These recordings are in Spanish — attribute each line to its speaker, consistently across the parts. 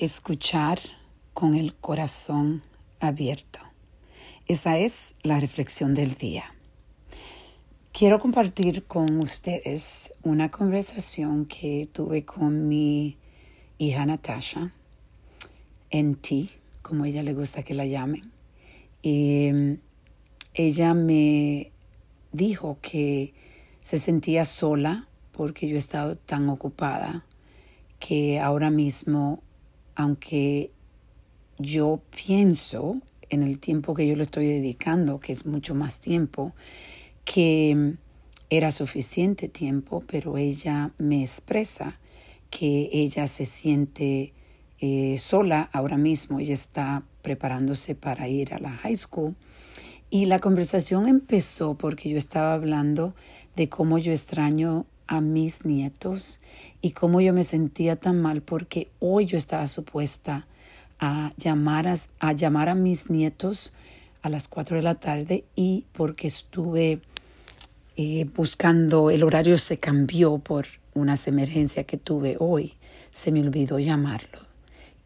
Speaker 1: escuchar con el corazón abierto. Esa es la reflexión del día. Quiero compartir con ustedes una conversación que tuve con mi hija Natasha, NT, como ella le gusta que la llamen. Y mm, ella me dijo que se sentía sola porque yo he estado tan ocupada que ahora mismo aunque yo pienso en el tiempo que yo le estoy dedicando, que es mucho más tiempo, que era suficiente tiempo, pero ella me expresa que ella se siente eh, sola ahora mismo, ella está preparándose para ir a la high school. Y la conversación empezó porque yo estaba hablando de cómo yo extraño a mis nietos y cómo yo me sentía tan mal porque hoy yo estaba supuesta a llamar a, llamar a mis nietos a las 4 de la tarde y porque estuve eh, buscando, el horario se cambió por unas emergencias que tuve hoy, se me olvidó llamarlo.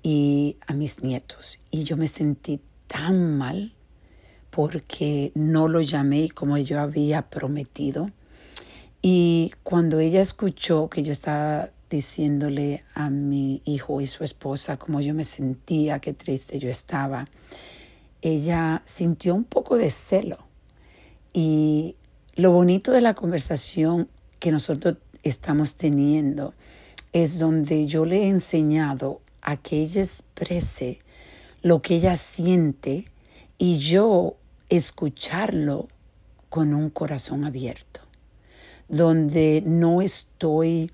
Speaker 1: Y a mis nietos. Y yo me sentí tan mal porque no lo llamé como yo había prometido y cuando ella escuchó que yo estaba diciéndole a mi hijo y su esposa cómo yo me sentía, qué triste yo estaba, ella sintió un poco de celo. Y lo bonito de la conversación que nosotros estamos teniendo es donde yo le he enseñado a que ella exprese lo que ella siente y yo escucharlo con un corazón abierto donde no estoy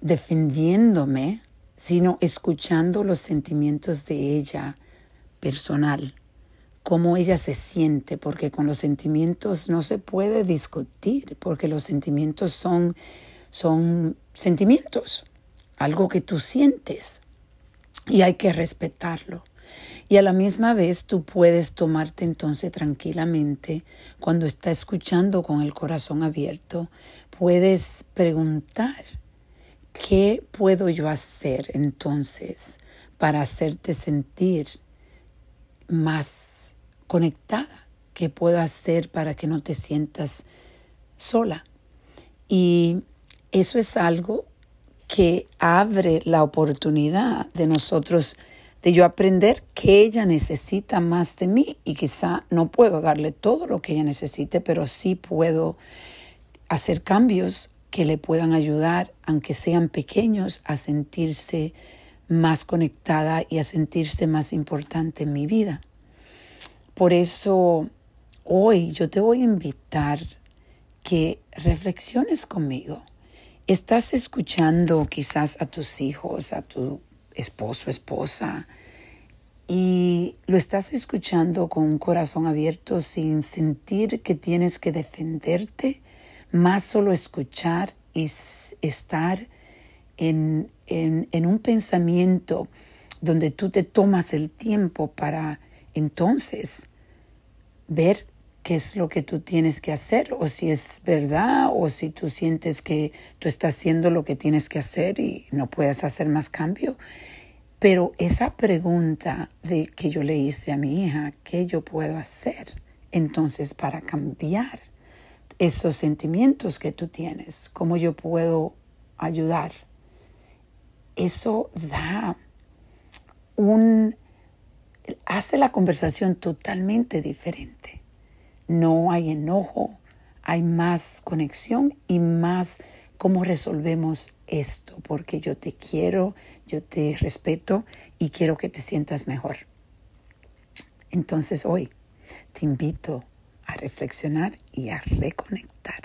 Speaker 1: defendiéndome, sino escuchando los sentimientos de ella personal, cómo ella se siente, porque con los sentimientos no se puede discutir, porque los sentimientos son, son sentimientos, algo que tú sientes y hay que respetarlo. Y a la misma vez tú puedes tomarte entonces tranquilamente cuando está escuchando con el corazón abierto, puedes preguntar, ¿qué puedo yo hacer entonces para hacerte sentir más conectada? ¿Qué puedo hacer para que no te sientas sola? Y eso es algo que abre la oportunidad de nosotros de yo aprender que ella necesita más de mí y quizá no puedo darle todo lo que ella necesite, pero sí puedo hacer cambios que le puedan ayudar, aunque sean pequeños, a sentirse más conectada y a sentirse más importante en mi vida. Por eso hoy yo te voy a invitar que reflexiones conmigo. Estás escuchando quizás a tus hijos, a tu esposo, esposa, y lo estás escuchando con un corazón abierto sin sentir que tienes que defenderte, más solo escuchar y estar en, en un pensamiento donde tú te tomas el tiempo para entonces ver qué es lo que tú tienes que hacer o si es verdad o si tú sientes que tú estás haciendo lo que tienes que hacer y no puedes hacer más cambio. Pero esa pregunta de que yo le hice a mi hija, ¿qué yo puedo hacer entonces para cambiar esos sentimientos que tú tienes? ¿Cómo yo puedo ayudar? Eso da un hace la conversación totalmente diferente no hay enojo, hay más conexión y más cómo resolvemos esto, porque yo te quiero, yo te respeto y quiero que te sientas mejor. Entonces hoy te invito a reflexionar y a reconectar.